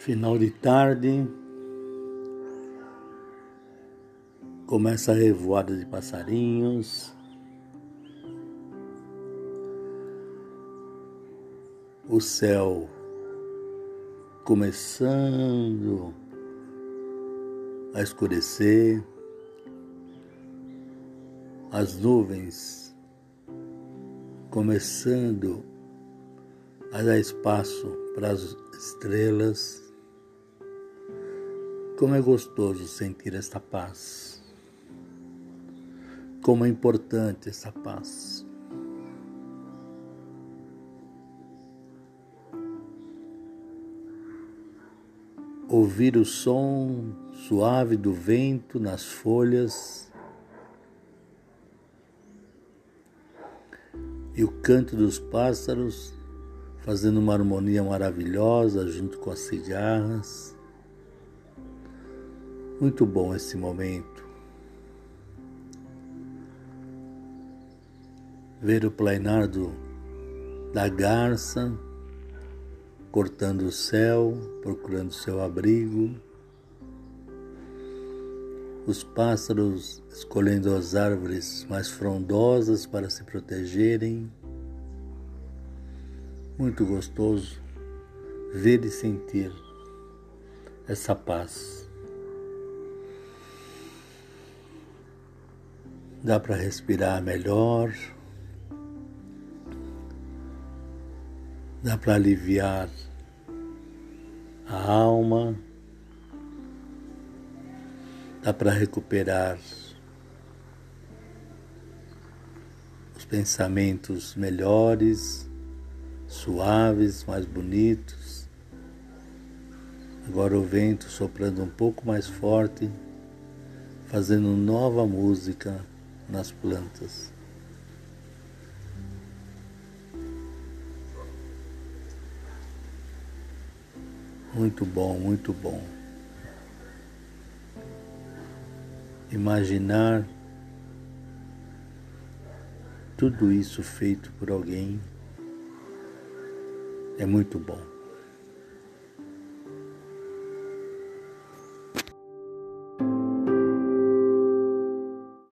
Final de tarde, começa a revoada de passarinhos. O céu começando a escurecer, as nuvens começando a dar espaço para as estrelas. Como é gostoso sentir esta paz. Como é importante essa paz. Ouvir o som suave do vento nas folhas e o canto dos pássaros fazendo uma harmonia maravilhosa junto com as cigarras. Muito bom esse momento. Ver o plainar do, da garça cortando o céu, procurando seu abrigo. Os pássaros escolhendo as árvores mais frondosas para se protegerem. Muito gostoso ver e sentir essa paz. Dá para respirar melhor, dá para aliviar a alma, dá para recuperar os pensamentos melhores, suaves, mais bonitos. Agora o vento soprando um pouco mais forte, fazendo nova música nas plantas. Muito bom, muito bom. Imaginar tudo isso feito por alguém é muito bom.